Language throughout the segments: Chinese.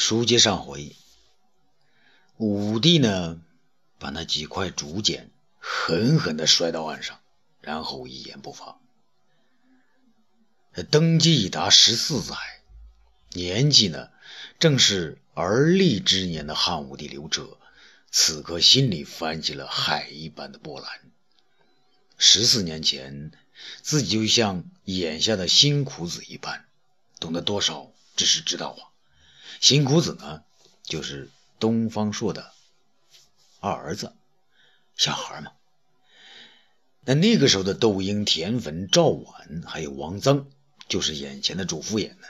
书接上回，武帝呢，把那几块竹简狠狠地摔到岸上，然后一言不发。登基已达十四载，年纪呢，正是而立之年的汉武帝刘彻，此刻心里翻起了海一般的波澜。十四年前，自己就像眼下的辛苦子一般，懂得多少只是知道啊。辛谷子呢，就是东方朔的二儿子，小孩嘛。那那个时候的窦婴、田汾、赵绾，还有王臧，就是眼前的主夫眼呢，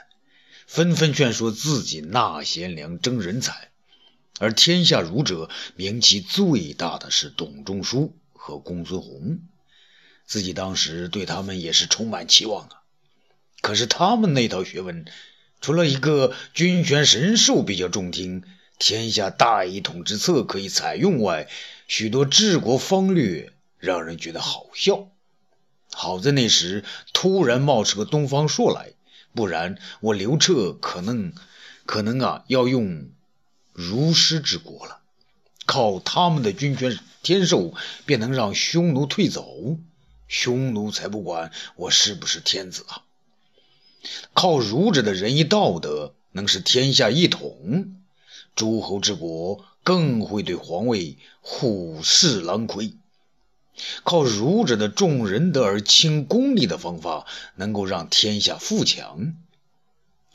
纷纷劝说自己纳贤良、争人才。而天下儒者名气最大的是董仲舒和公孙弘，自己当时对他们也是充满期望啊。可是他们那套学问。除了一个君权神授比较中听，天下大一统之策可以采用外，许多治国方略让人觉得好笑。好在那时突然冒出个东方朔来，不然我刘彻可能可能啊要用儒师治国了，靠他们的君权天授便能让匈奴退走，匈奴才不管我是不是天子啊。靠儒者的仁义道德，能使天下一统，诸侯之国更会对皇位虎视狼窥。靠儒者的重仁德而轻功利的方法，能够让天下富强。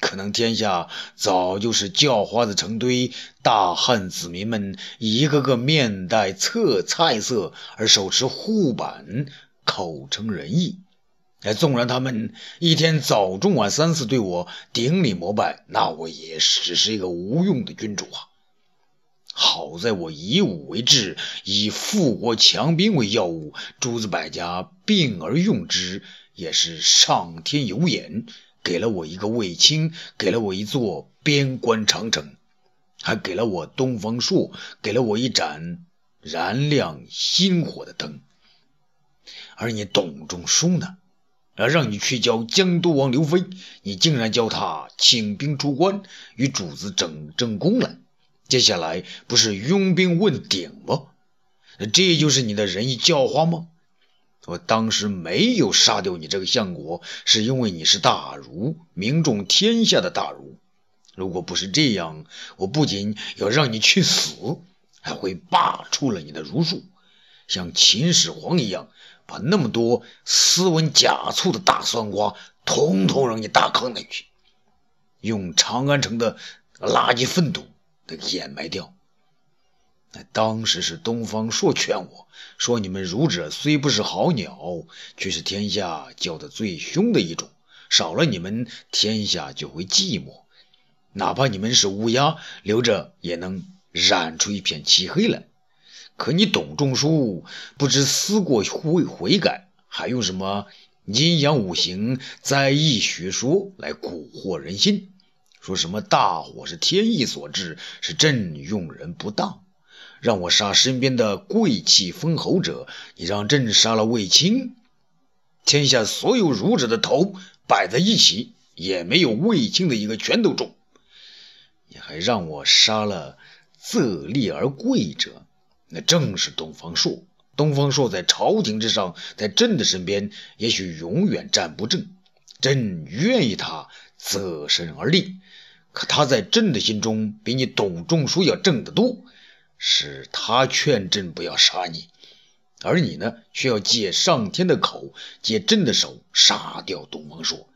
可能天下早就是叫花子成堆，大汉子民们一个个面带侧菜色，而手持护板，口称仁义。纵然他们一天早中晚三次对我顶礼膜拜，那我也只是一个无用的君主啊！好在我以武为志，以富国强兵为要务，诸子百家并而用之，也是上天有眼，给了我一个卫青，给了我一座边关长城，还给了我东方朔，给了我一盏燃亮星火的灯。而你董仲舒呢？而让你去教江都王刘飞，你竟然教他请兵出关，与主子整正宫来。接下来不是拥兵问鼎吗？这就是你的仁义教化吗？我当时没有杀掉你这个相国，是因为你是大儒，名重天下的大儒。如果不是这样，我不仅要让你去死，还会罢黜了你的儒术，像秦始皇一样。把那么多斯文假醋的大酸瓜，统统扔你大坑里去，用长安城的垃圾粪土给掩埋掉。那当时是东方朔劝我说：“你们儒者虽不是好鸟，却是天下叫的最凶的一种。少了你们，天下就会寂寞。哪怕你们是乌鸦，留着也能染出一片漆黑来。”可你董仲舒不知思过悔悔改，还用什么阴阳五行、灾异学说来蛊惑人心？说什么大火是天意所致，是朕用人不当，让我杀身边的贵气封侯者，你让朕杀了卫青，天下所有儒者的头摆在一起，也没有卫青的一个拳头重。你还让我杀了自立而贵者。那正是东方朔。东方朔在朝廷之上，在朕的身边，也许永远站不正。朕愿意他择身而立，可他在朕的心中比你董仲舒要正得多。是他劝朕不要杀你，而你呢，却要借上天的口，借朕的手杀掉东方朔。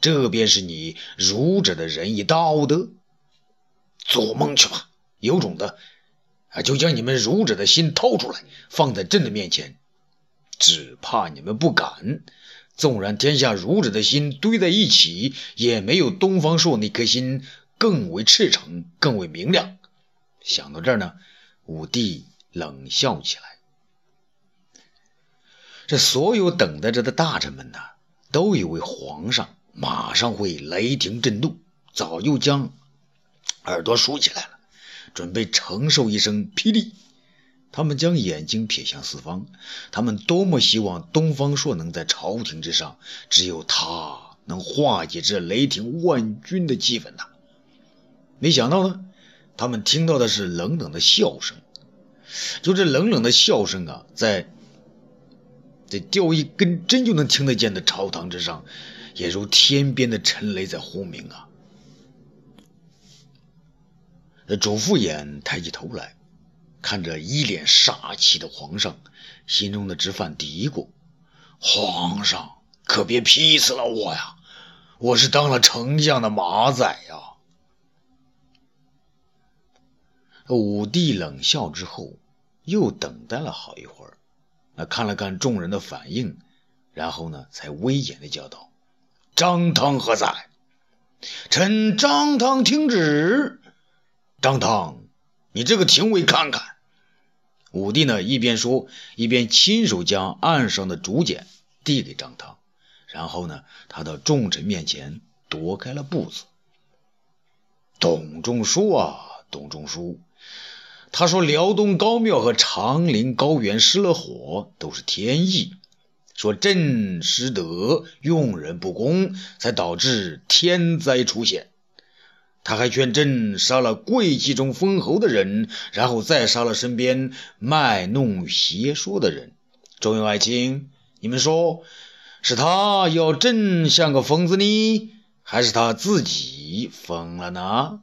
这便是你儒者的仁义道德。做梦去吧，有种的！啊就将你们儒者的心掏出来，放在朕的面前，只怕你们不敢。纵然天下儒者的心堆在一起，也没有东方朔那颗心更为赤诚，更为明亮。想到这儿呢，武帝冷笑起来。这所有等待着的大臣们呢，都以为皇上马上会雷霆震怒，早就将耳朵竖起来了。准备承受一声霹雳，他们将眼睛瞥向四方，他们多么希望东方朔能在朝廷之上，只有他能化解这雷霆万钧的气氛呐！没想到呢，他们听到的是冷冷的笑声。就这冷冷的笑声啊，在这掉一根针就能听得见的朝堂之上，也如天边的沉雷在轰鸣啊！那主父偃抬起头来，看着一脸杀气的皇上，心中的直犯嘀咕：“皇上可别劈死了我呀！我是当了丞相的马仔呀！”武帝冷笑之后，又等待了好一会儿，那看了看众人的反应，然后呢，才威严的叫道：“张汤何在？臣张汤听旨。”张汤，你这个廷尉看看。武帝呢，一边说，一边亲手将案上的竹简递给张汤，然后呢，他到众臣面前踱开了步子。董仲舒啊，董仲舒，他说辽东高庙和长陵高原失了火，都是天意。说朕失德，用人不公，才导致天灾出现。他还劝朕杀了贵戚中封侯的人，然后再杀了身边卖弄邪说的人。众位爱卿，你们说，是他要朕像个疯子呢，还是他自己疯了呢？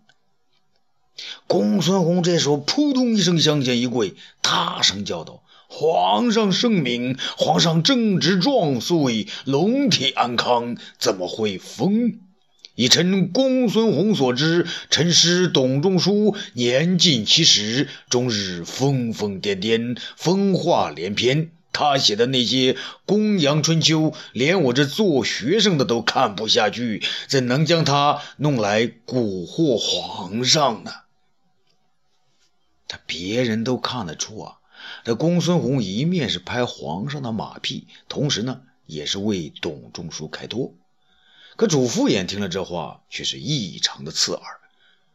公孙弘这时候扑通一声向前一跪，大声叫道：“皇上圣明，皇上正值壮岁，龙体安康，怎么会疯？”以臣公孙弘所知，臣师董仲舒年近七十，终日疯疯癫癫，疯话连篇。他写的那些《公羊春秋》，连我这做学生的都看不下去，怎能将他弄来蛊惑皇上呢？他别人都看得出啊，这公孙弘一面是拍皇上的马屁，同时呢，也是为董仲舒开脱。可主父偃听了这话，却是异常的刺耳。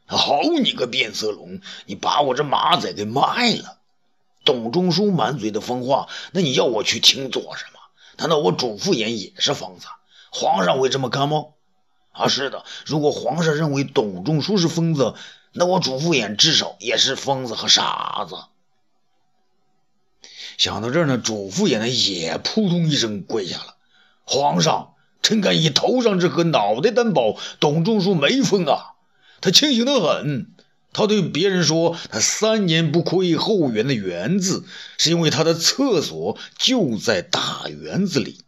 好你个变色龙，你把我这马仔给卖了！董仲舒满嘴的疯话，那你要我去听做什么？难道我主父偃也是疯子？皇上会这么看吗？啊，是的，如果皇上认为董仲舒是疯子，那我主父偃至少也是疯子和傻子。想到这儿呢，主父偃呢也扑通一声跪下了。皇上。臣敢以头上之和脑袋担保，董仲舒没疯啊！他清醒得很。他对别人说：“他三年不窥后园的园子，是因为他的厕所就在大园子里。”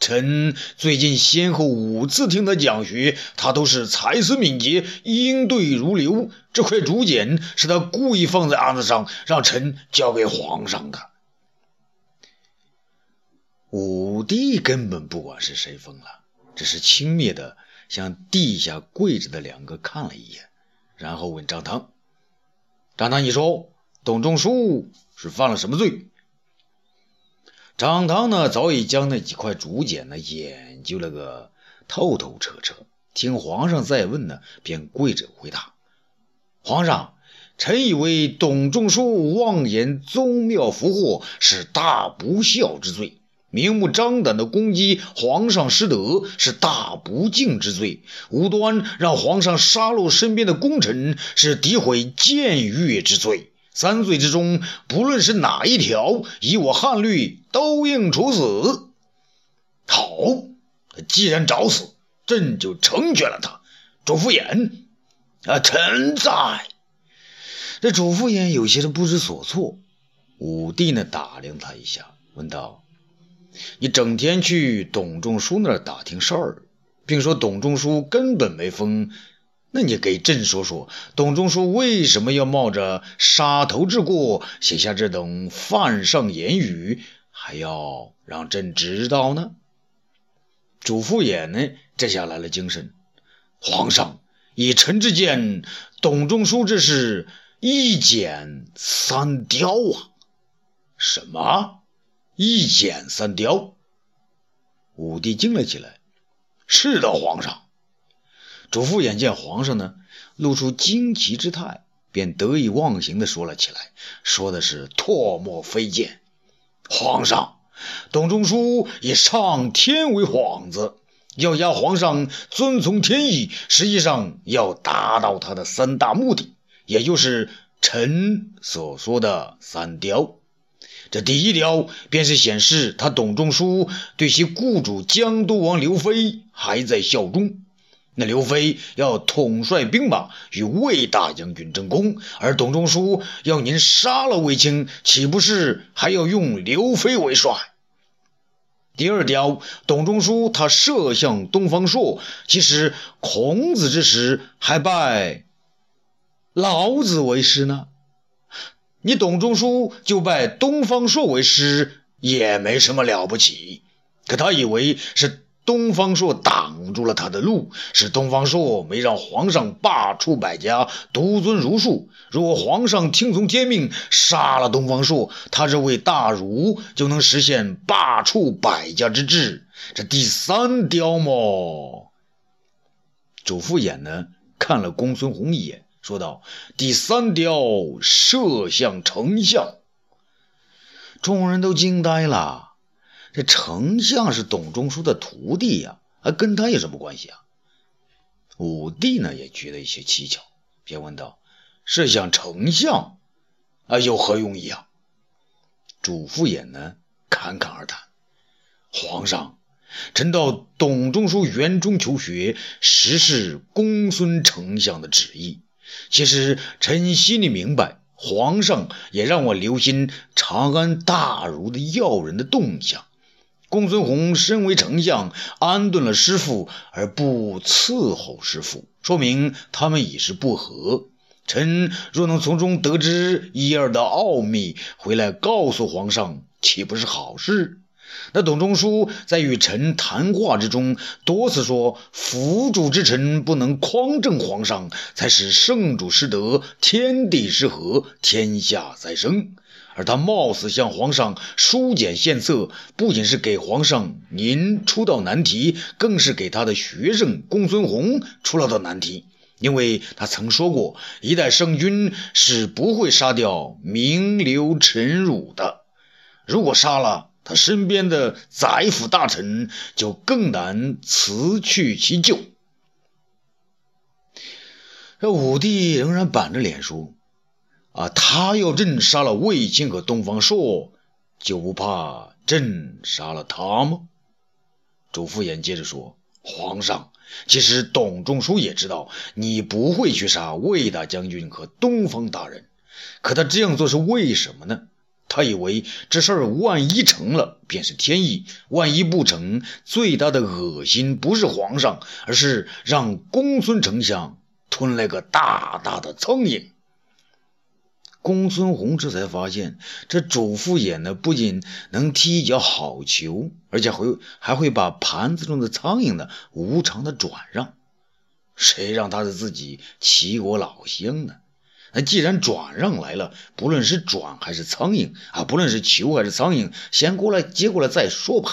臣最近先后五次听他讲学，他都是才思敏捷，应对如流。这块竹简是他故意放在案子上，让臣交给皇上的。五帝根本不管是谁疯了，只是轻蔑的向地下跪着的两个看了一眼，然后问张汤：“张汤，你说董仲舒是犯了什么罪？”张汤呢，早已将那几块竹简呢研究了个透透彻彻，听皇上再问呢，便跪着回答：“皇上，臣以为董仲舒妄言宗庙福祸，是大不孝之罪。”明目张胆的攻击皇上失德是大不敬之罪，无端让皇上杀戮身边的功臣是诋毁僭越之罪。三罪之中，不论是哪一条，以我汉律都应处死。好，既然找死，朕就成全了他。主父偃，啊，臣在。这主父偃有些是不知所措。武帝呢，打量他一下，问道。你整天去董仲舒那儿打听事儿，并说董仲舒根本没疯，那你给朕说说，董仲舒为什么要冒着杀头之过写下这等犯上言语，还要让朕知道呢？主父偃呢，这下来了精神。皇上，以臣之见，董仲舒这是一剪三雕啊！什么？一剪三雕，武帝惊了起来。是的，皇上。主父眼见皇上呢，露出惊奇之态，便得意忘形的说了起来，说的是唾沫飞溅。皇上，董仲舒以上天为幌子，要压皇上遵从天意，实际上要达到他的三大目的，也就是臣所说的三雕。这第一条便是显示他董仲舒对其雇主江都王刘飞还在效忠。那刘飞要统帅兵马与魏大将军争功，而董仲舒要您杀了卫青，岂不是还要用刘飞为帅？第二条，董仲舒他射向东方朔，其实孔子之时还拜老子为师呢。你董仲舒就拜东方朔为师，也没什么了不起。可他以为是。东方朔挡住了他的路，是东方朔没让皇上罢黜百家，独尊儒术。如果皇上听从天命，杀了东方朔，他这位大儒就能实现罢黜百家之志。这第三雕嘛？主父偃呢？看了公孙弘一眼，说道：“第三雕射向丞相。”众人都惊呆了。这丞相是董仲舒的徒弟呀，啊，跟他有什么关系啊？武帝呢也觉得有些蹊跷，便问道：“射向丞相啊，有何用意啊？”主父偃呢侃侃而谈：“皇上，臣到董仲舒园中求学，实是公孙丞相的旨意。其实臣心里明白，皇上也让我留心长安大儒的要人的动向。”公孙弘身为丞相，安顿了师傅而不伺候师傅，说明他们已是不和。臣若能从中得知一二的奥秘，回来告诉皇上，岂不是好事？那董仲舒在与臣谈话之中，多次说：“辅主之臣不能匡正皇上，才使圣主失德，天地失和，天下再生。”而他冒死向皇上疏简献策，不仅是给皇上您出道难题，更是给他的学生公孙弘出了道难题。因为他曾说过，一代圣君是不会杀掉名流臣儒的。如果杀了他身边的宰辅大臣，就更难辞去其咎。这武帝仍然板着脸说。啊，他要朕杀了卫青和东方朔，就不怕朕杀了他吗？主父偃接着说：“皇上，其实董仲舒也知道你不会去杀魏大将军和东方大人，可他这样做是为什么呢？他以为这事儿万一成了，便是天意；万一不成，最大的恶心不是皇上，而是让公孙丞相吞了个大大的苍蝇。”公孙弘这才发现，这主父偃呢，不仅能踢一脚好球，而且会还会把盘子中的苍蝇呢无偿的转让。谁让他是自己齐国老乡呢？那既然转让来了，不论是转还是苍蝇啊，不论是球还是苍蝇，先过来接过来再说吧。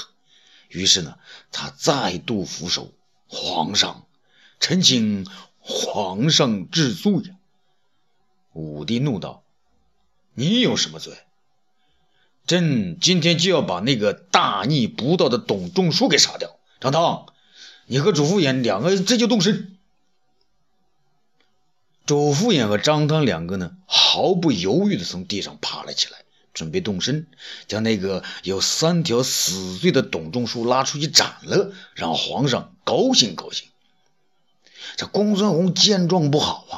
于是呢，他再度俯首：“皇上，臣请皇上治罪呀！”武帝怒道。你有什么罪？朕今天就要把那个大逆不道的董仲舒给杀掉。张汤，你和主父偃两个这就动身。主父偃和张汤两个呢，毫不犹豫地从地上爬了起来，准备动身，将那个有三条死罪的董仲舒拉出去斩了，让皇上高兴高兴。这公孙弘见状不好啊，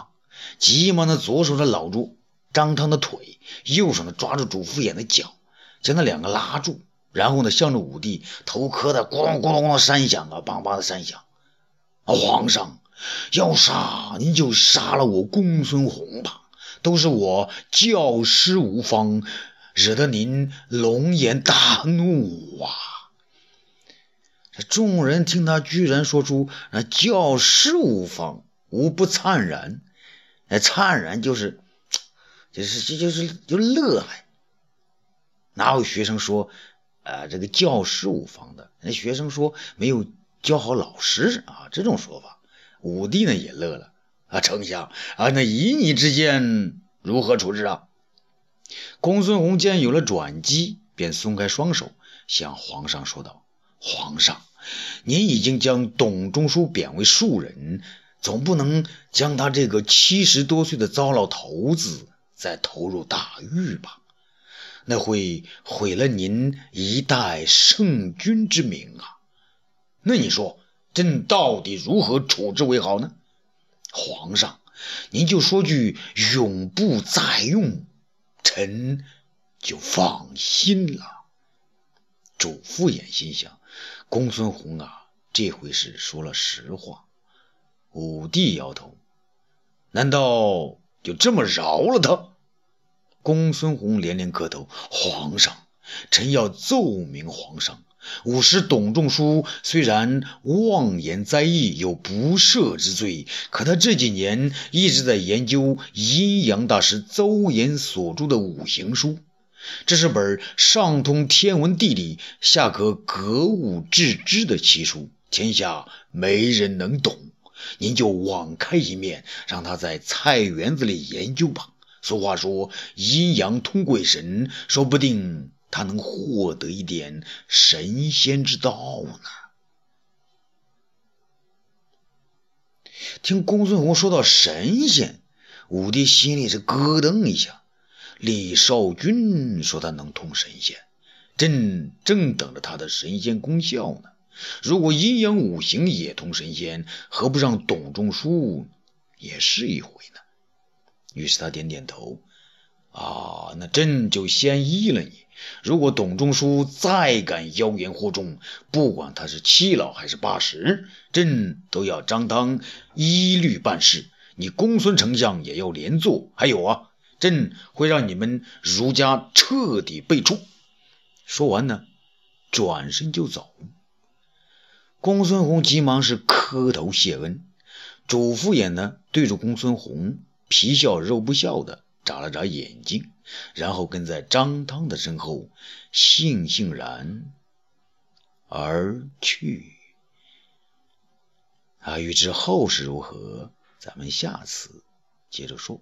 急忙的左手的搂住。张汤的腿，右手呢抓住主父偃的脚，将那两个拉住，然后呢向着武帝头磕的咕隆咕隆的山响啊，梆梆的山响。皇上要杀您就杀了我公孙弘吧，都是我教师无方，惹得您龙颜大怒啊！这众人听他居然说出那教师无方，无不灿然。那灿然就是。就是这就是就乐还，哪有学生说，呃，这个教师无方的？那学生说没有教好老师啊，这种说法。武帝呢也乐了啊，丞相啊，那以你之见如何处置啊？公孙弘见有了转机，便松开双手，向皇上说道：“皇上，您已经将董仲舒贬为庶人，总不能将他这个七十多岁的糟老头子再投入大狱吧？那会毁了您一代圣君之名啊！那你说，朕到底如何处置为好呢？皇上，您就说句永不再用，臣就放心了。主父偃心想，公孙弘啊，这回是说了实话。武帝摇头，难道就这么饶了他？公孙弘连连磕头，皇上，臣要奏明皇上。武师董仲舒虽然妄言灾异，有不赦之罪，可他这几年一直在研究阴阳大师邹衍所著的五行书，这是本上通天文地理、下可格物致知的奇书，天下没人能懂。您就网开一面，让他在菜园子里研究吧。俗话说，阴阳通鬼神，说不定。他能获得一点神仙之道呢。听公孙弘说到神仙，武帝心里是咯噔一下。李少君说他能通神仙，朕正等着他的神仙功效呢。如果阴阳五行也通神仙，何不让董仲舒也试一回呢？于是他点点头。啊，那朕就先依了你。如果董仲舒再敢妖言惑众，不管他是七老还是八十，朕都要张汤一律办事。你公孙丞相也要连坐。还有啊，朕会让你们儒家彻底被黜。说完呢，转身就走。公孙弘急忙是磕头谢恩。主父偃呢，对着公孙弘皮笑肉不笑的。眨了眨眼睛，然后跟在张汤的身后，悻悻然而去。啊，欲知后事如何，咱们下次接着说。